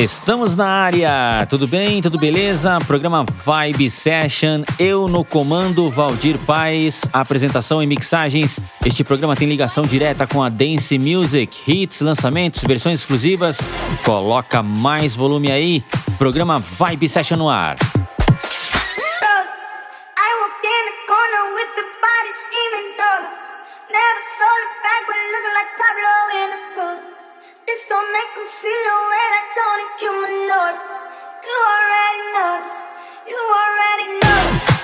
Estamos na área, tudo bem? Tudo beleza? Programa Vibe Session, eu no comando, Valdir Paz, apresentação e mixagens. Este programa tem ligação direta com a Dance Music, hits, lançamentos, versões exclusivas. Coloca mais volume aí, programa Vibe Session no ar. This gon' make me feel away like Tony Kumanor. You already know. You already know.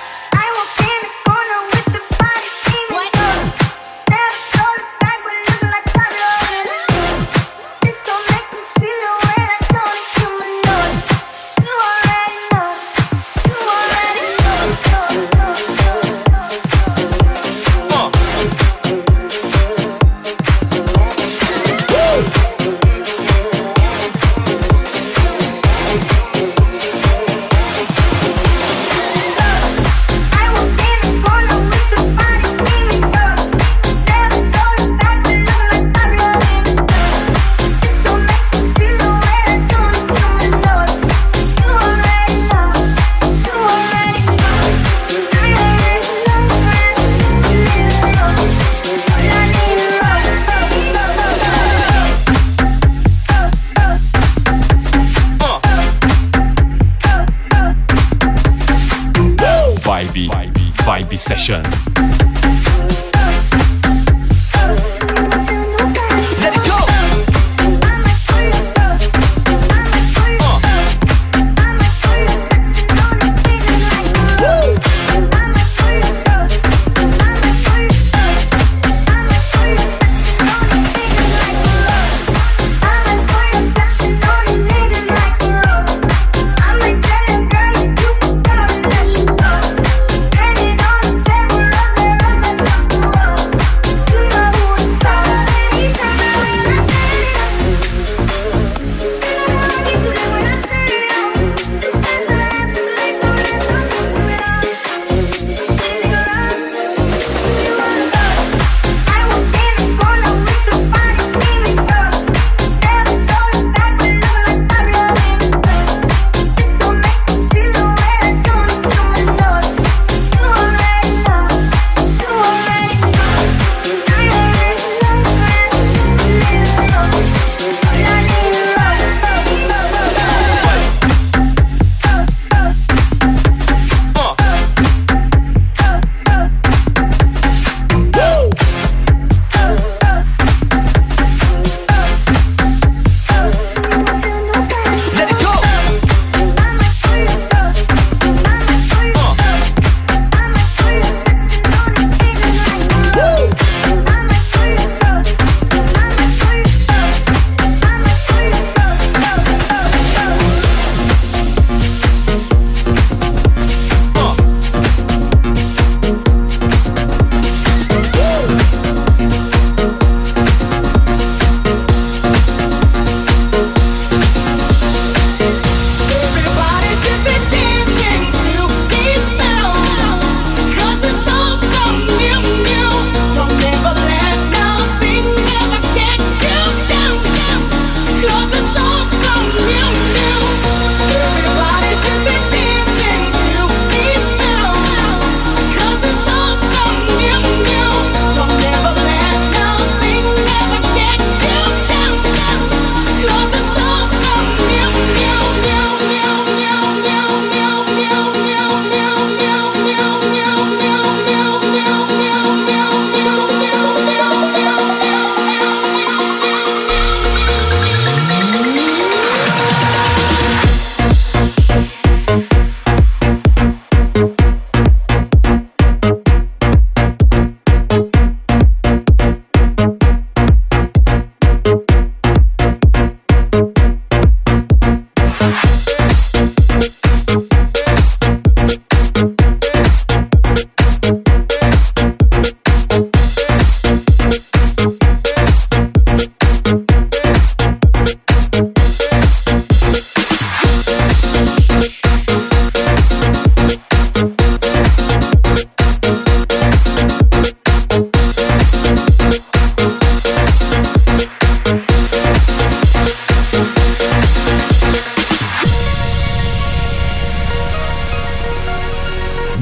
在炫。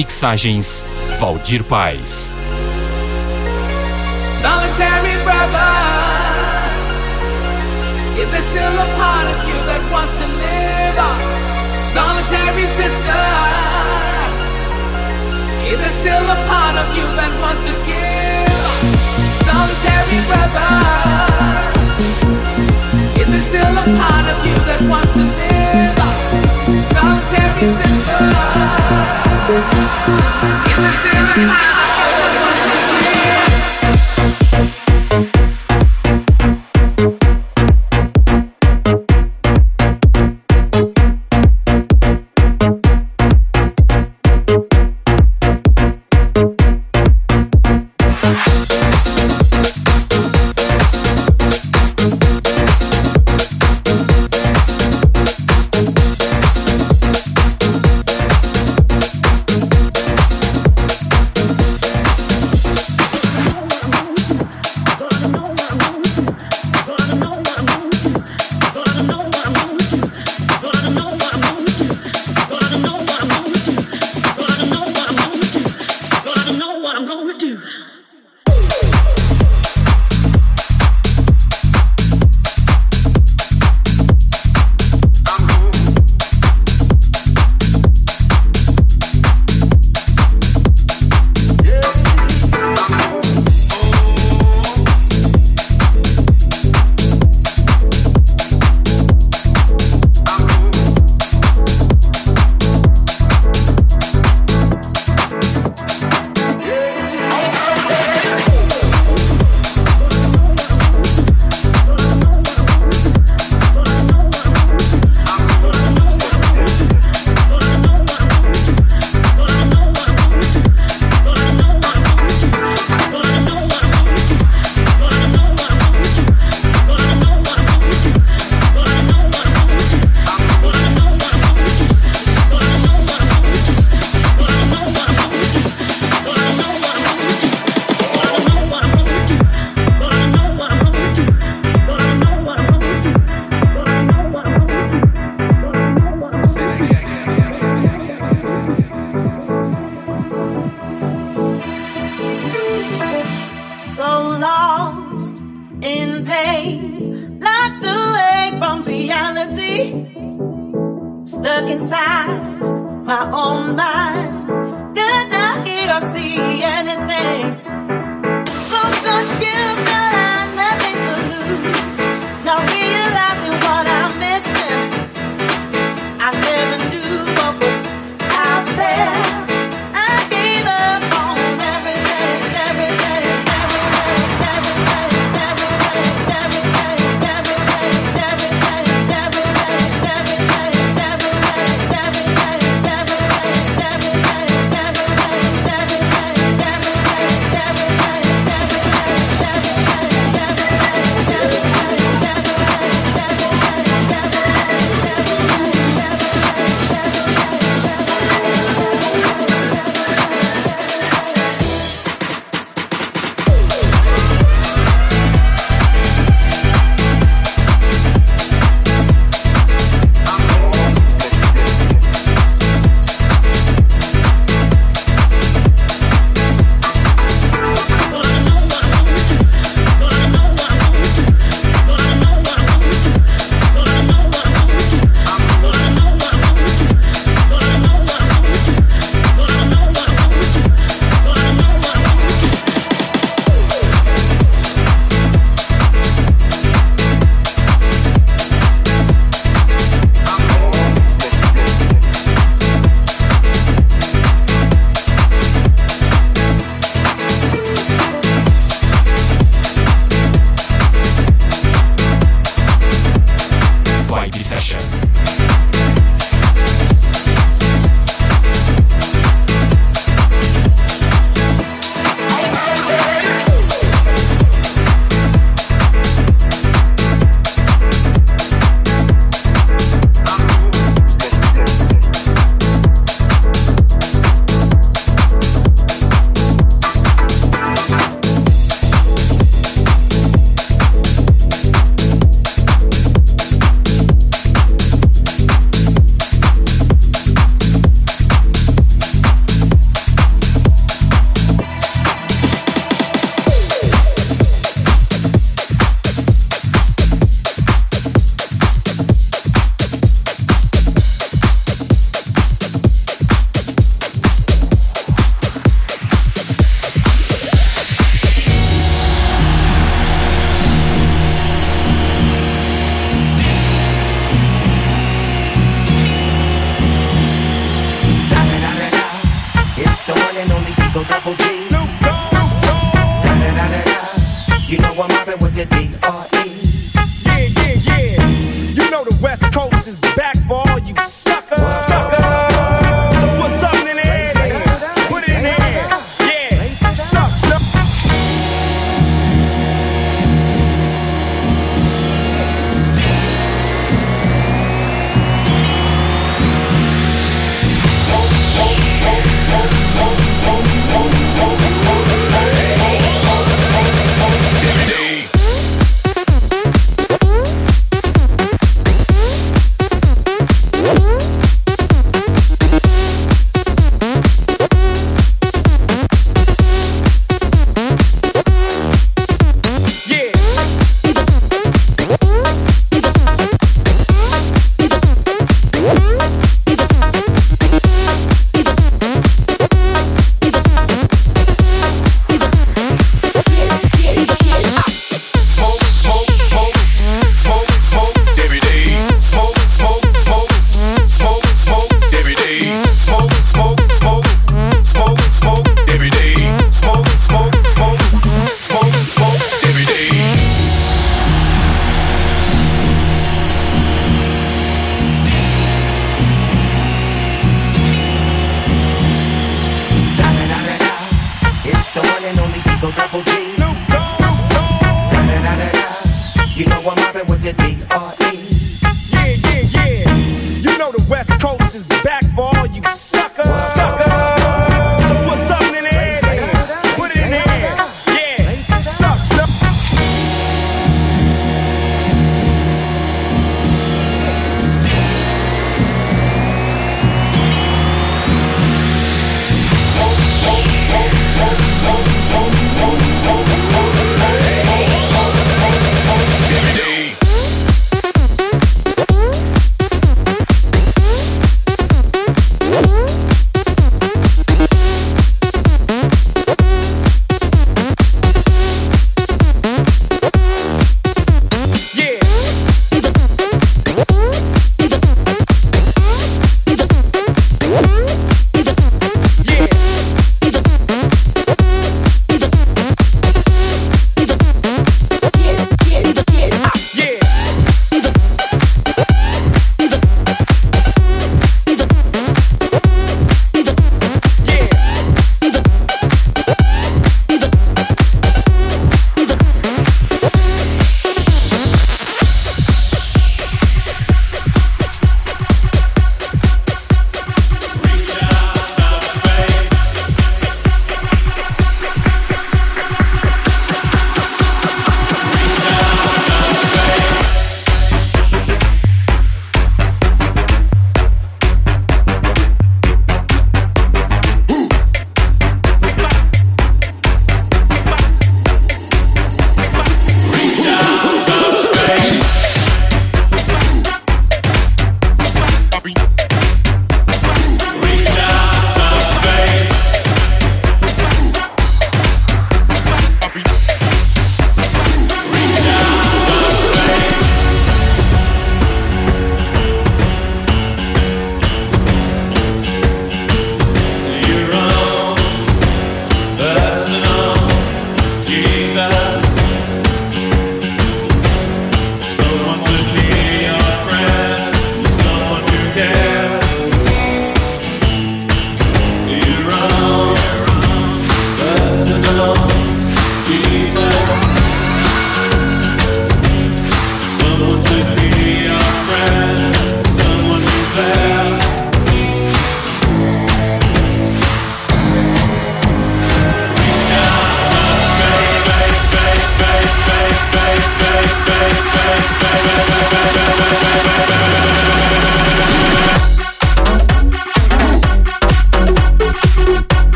Mixagens Valdir Paz. Solitary brother, is there still a part of you that wants to live? Solitary sister, is there still a part of you that wants to give? Solitary brother, is there still a part of you that wants to live? solitary sister. of a silver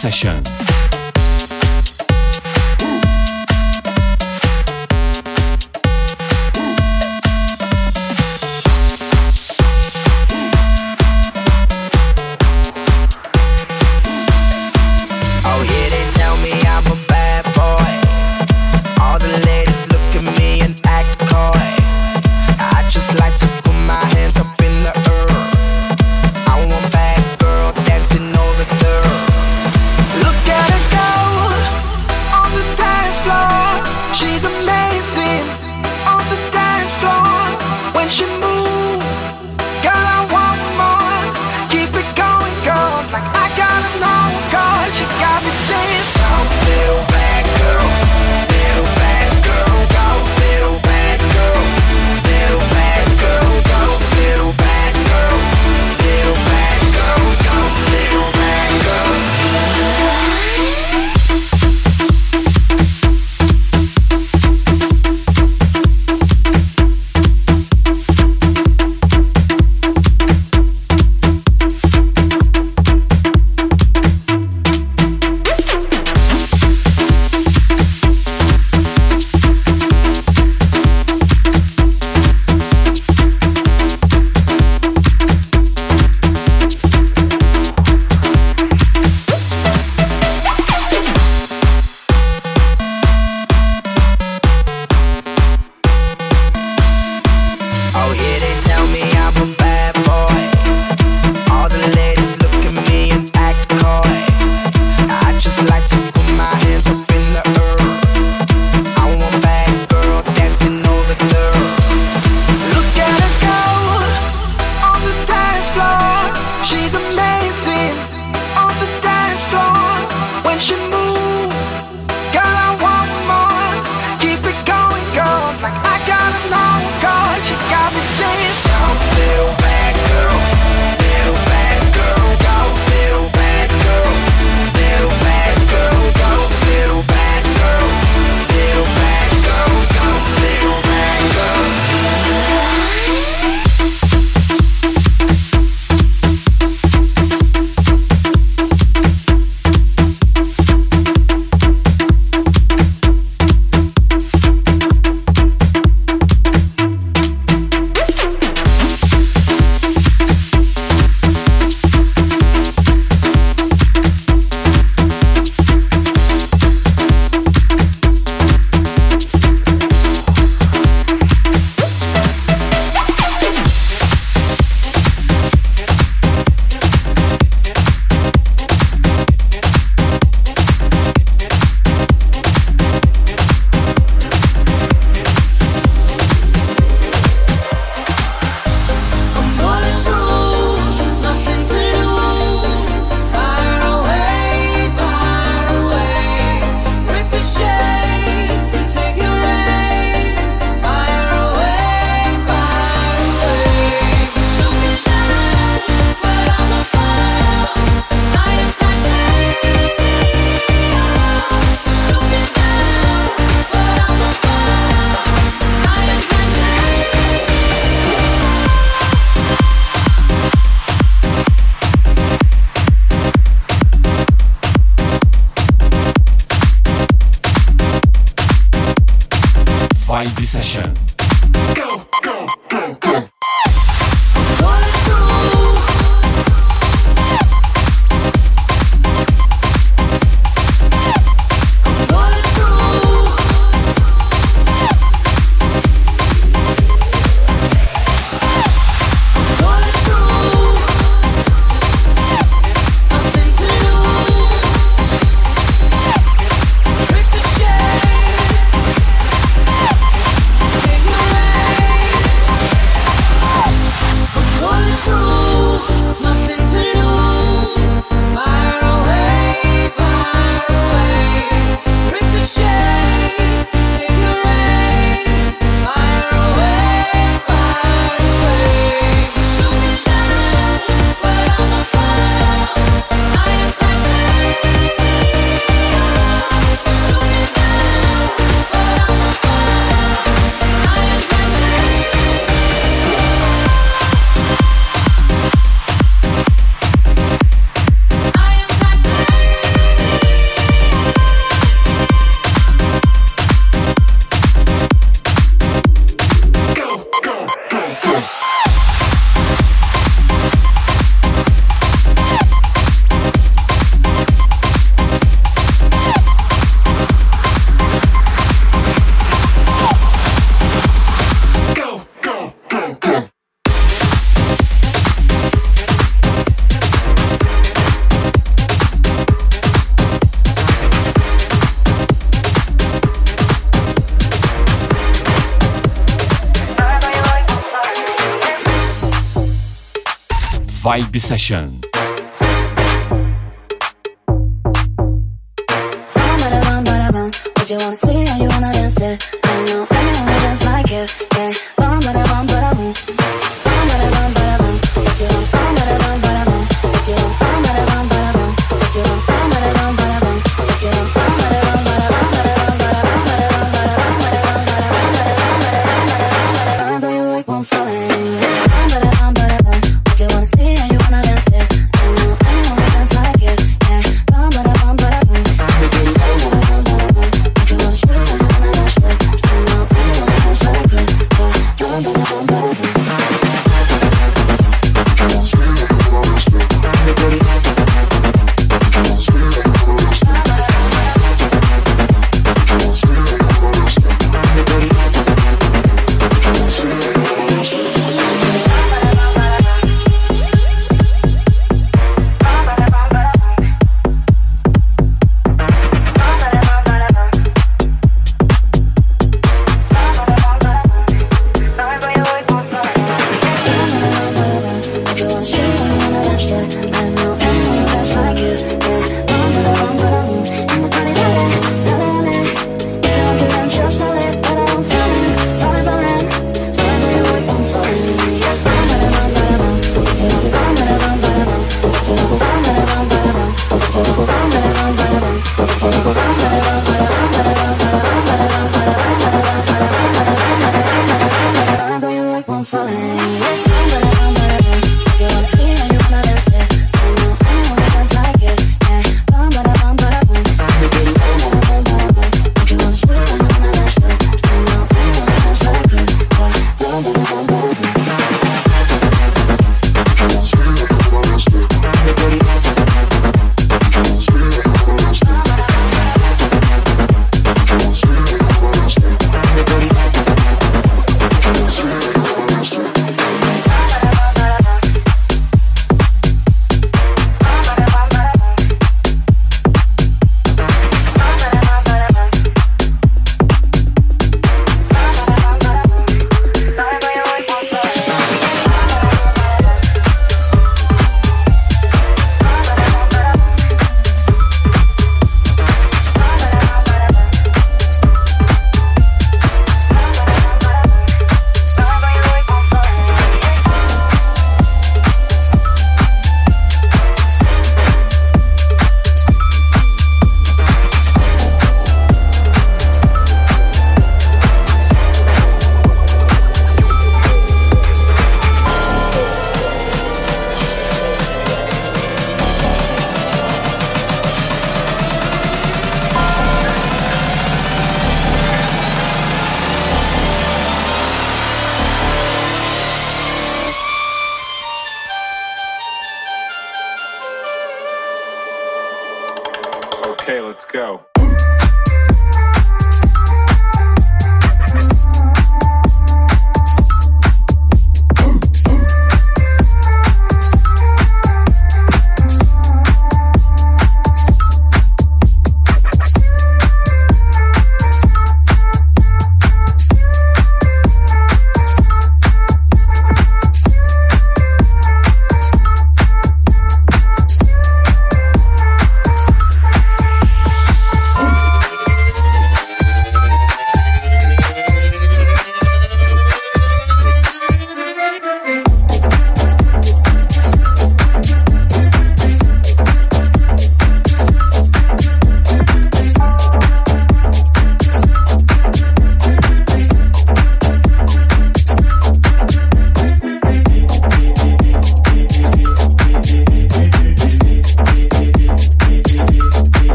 Session. by session. Vibe Session. you wanna see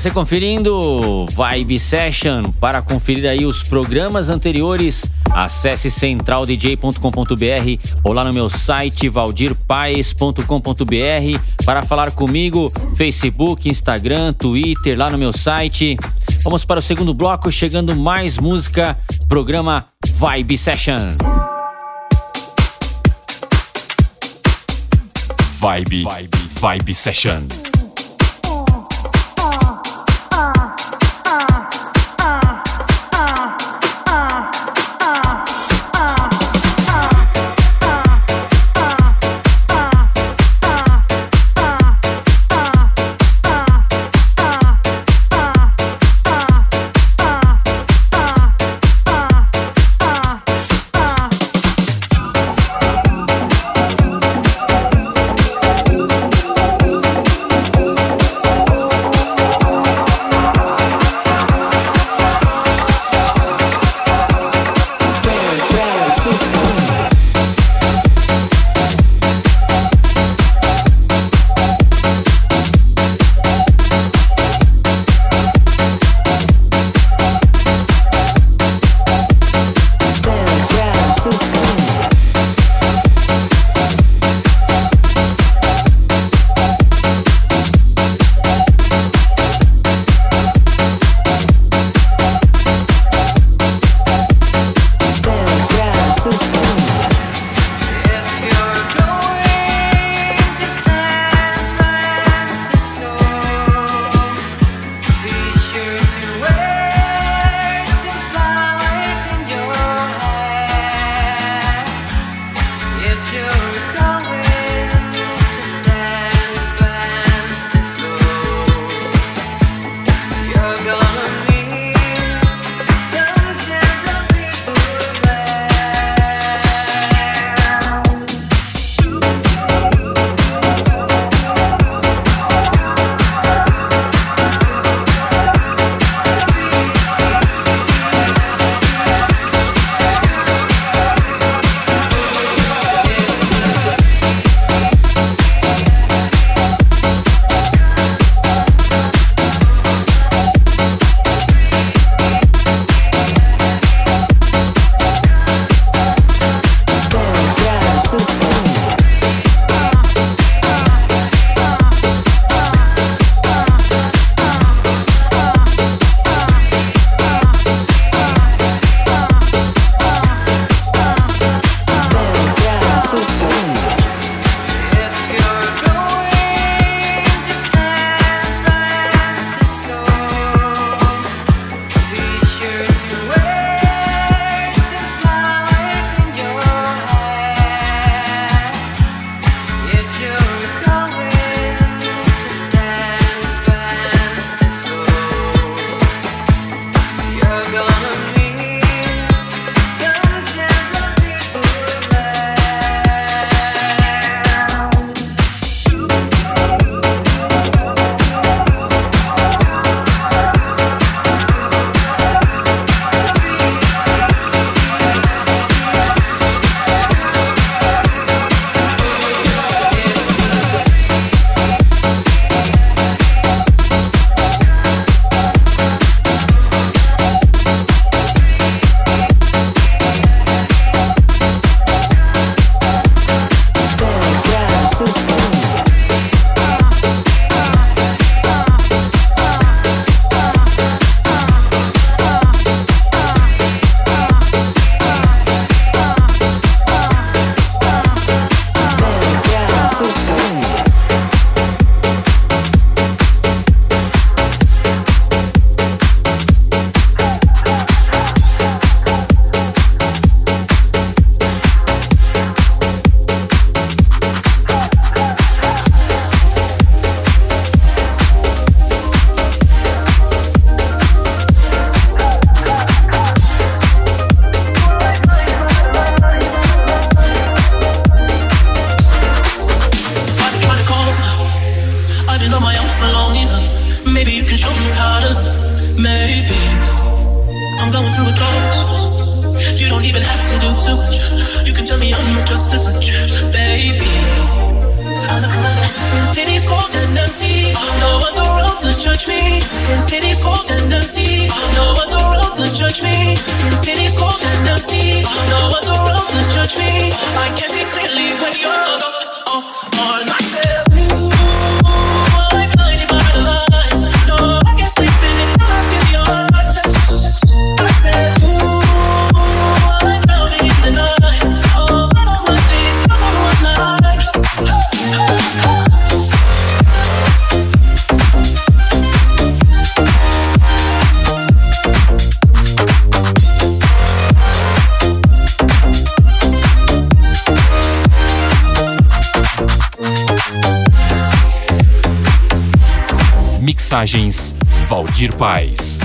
Você conferindo Vibe Session. Para conferir aí os programas anteriores, acesse centraldj.com.br ou lá no meu site valdirpaes.com.br para falar comigo, Facebook, Instagram, Twitter, lá no meu site. Vamos para o segundo bloco, chegando mais música, programa Vibe Session. Vibe, Vibe, Vibe Session. Mixagens Valdir Paz.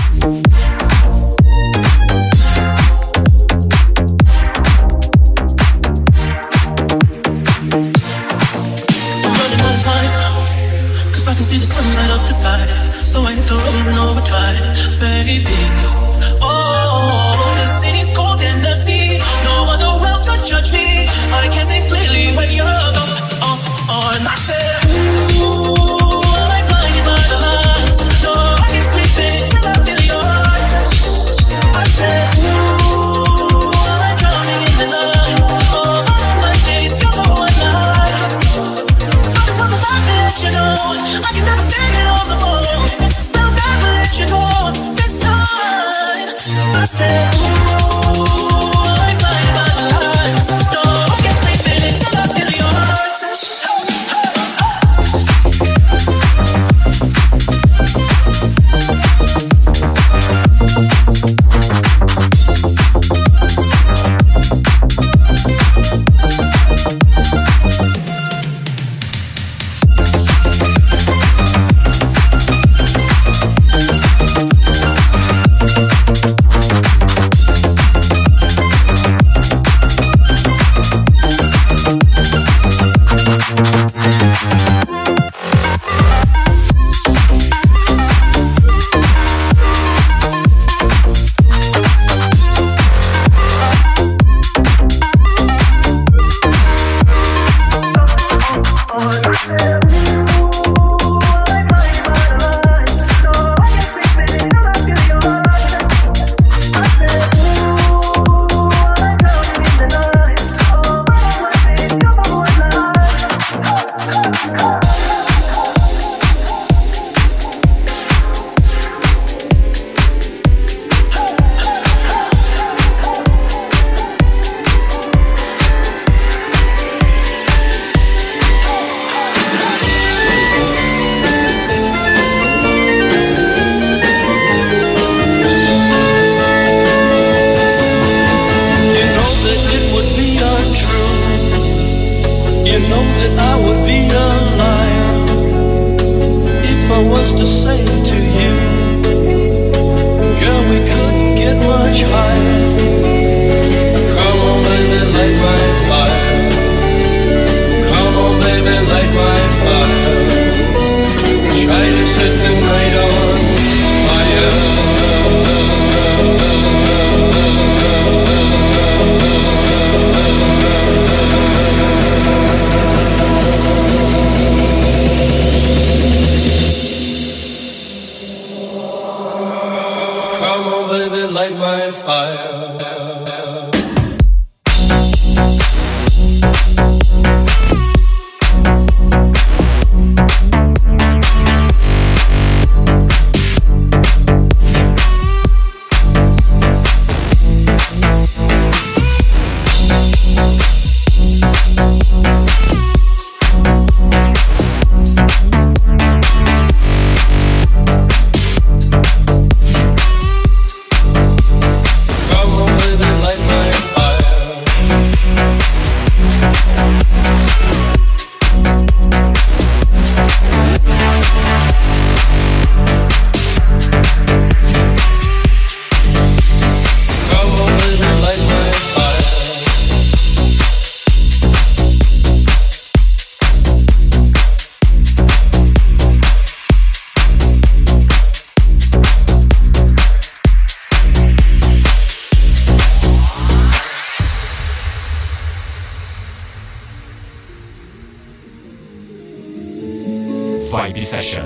Session.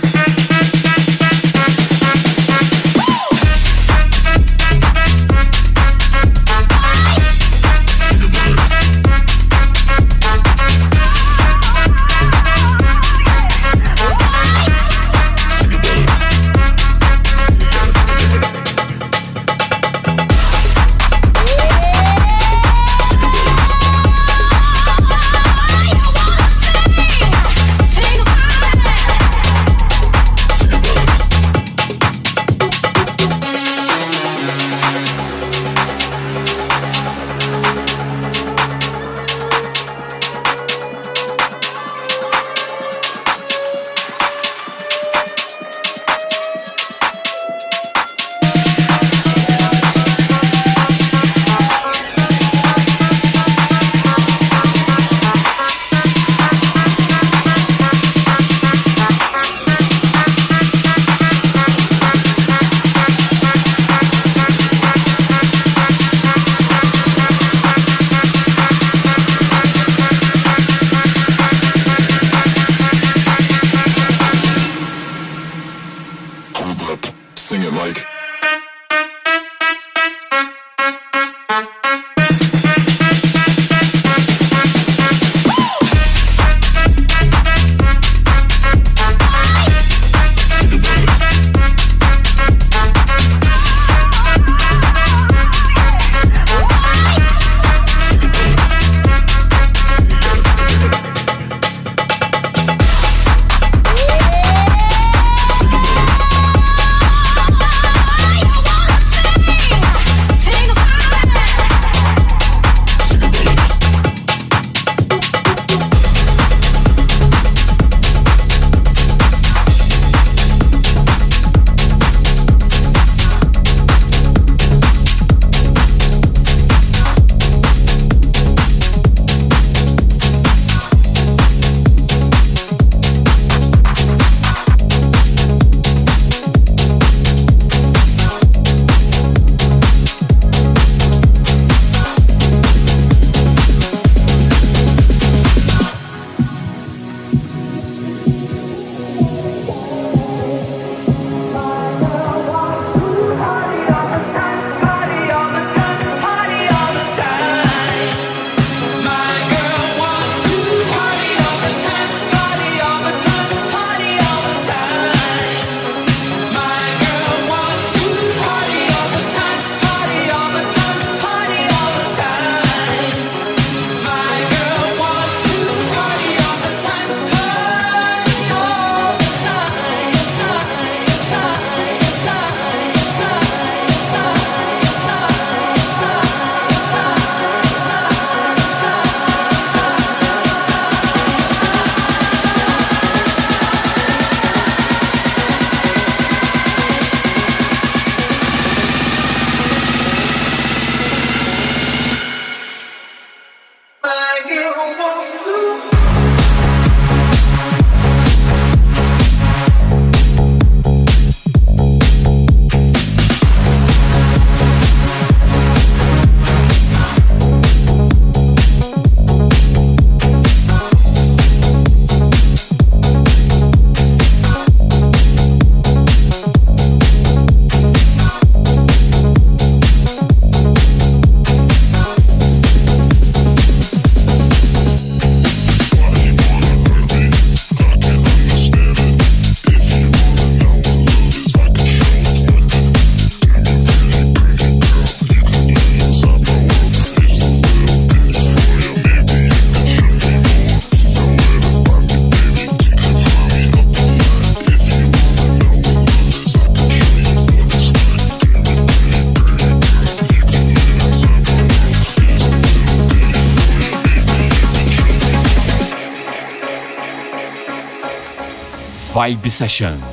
Vibe Session.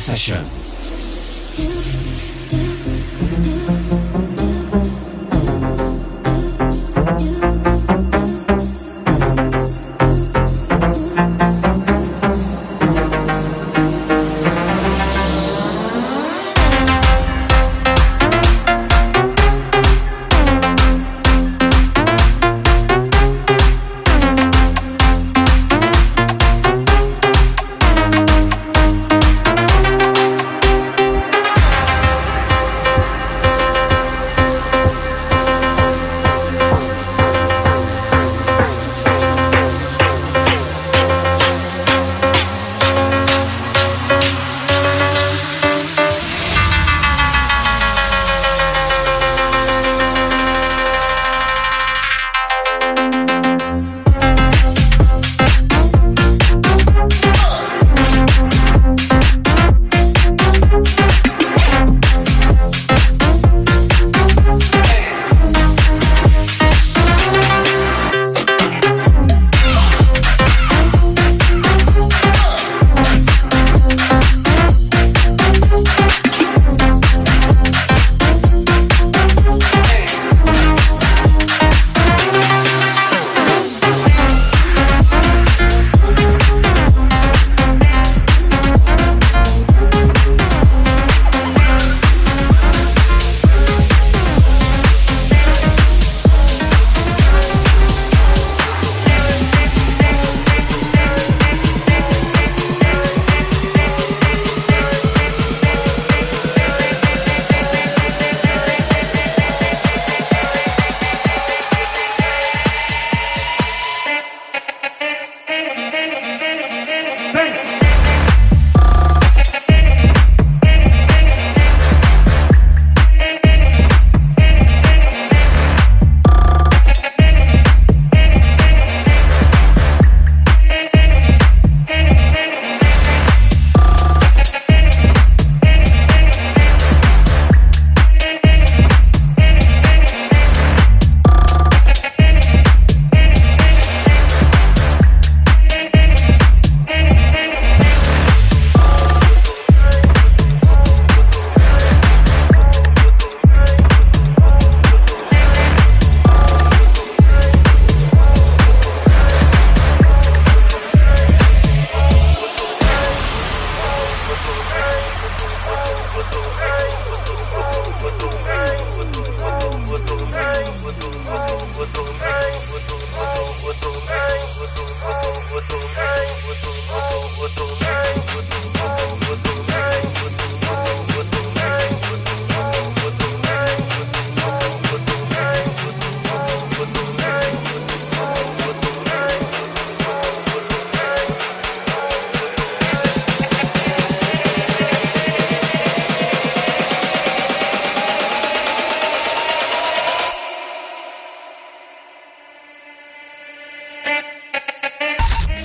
Session.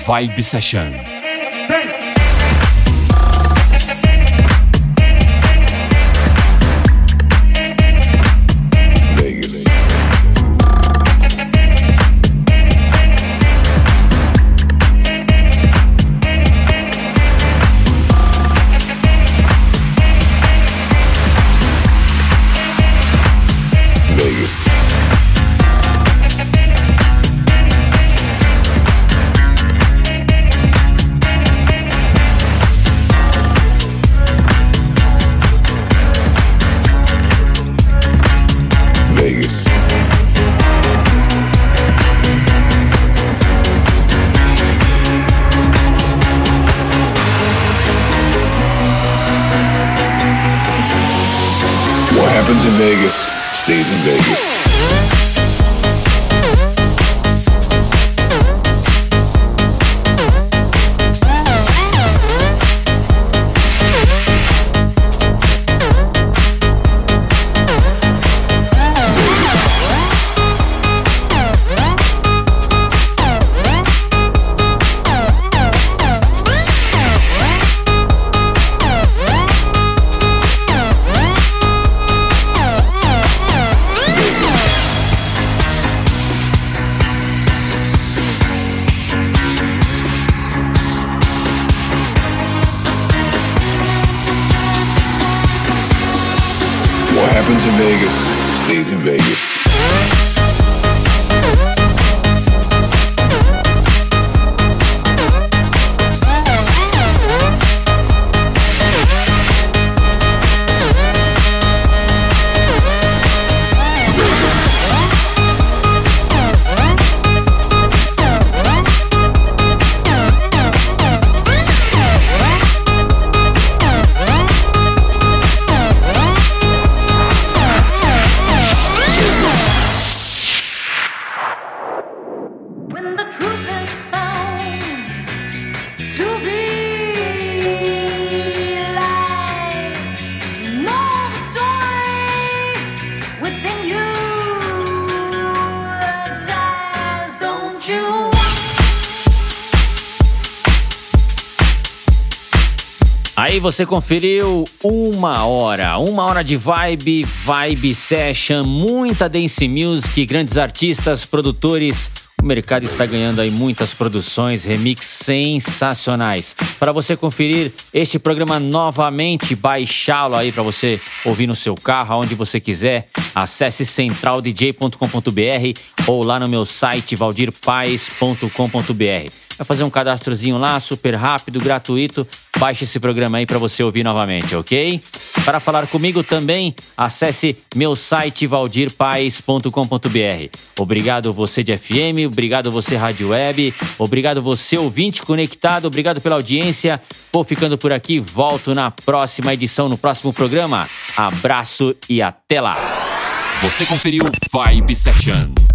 Vibe Session. Você conferiu uma hora, uma hora de vibe, vibe session, muita dance music, grandes artistas, produtores. O mercado está ganhando aí muitas produções, remix sensacionais. Para você conferir este programa novamente, baixá-lo aí para você ouvir no seu carro, aonde você quiser. Acesse centraldj.com.br ou lá no meu site valdirpaes.com.br. Vai fazer um cadastrozinho lá, super rápido, gratuito. Baixe esse programa aí para você ouvir novamente, ok? Para falar comigo também, acesse meu site valdirpaes.com.br. Obrigado você de FM, obrigado você rádio web, obrigado você ouvinte conectado, obrigado pela audiência. Vou ficando por aqui, volto na próxima edição, no próximo programa. Abraço e até lá. Você conferiu Vibe Session.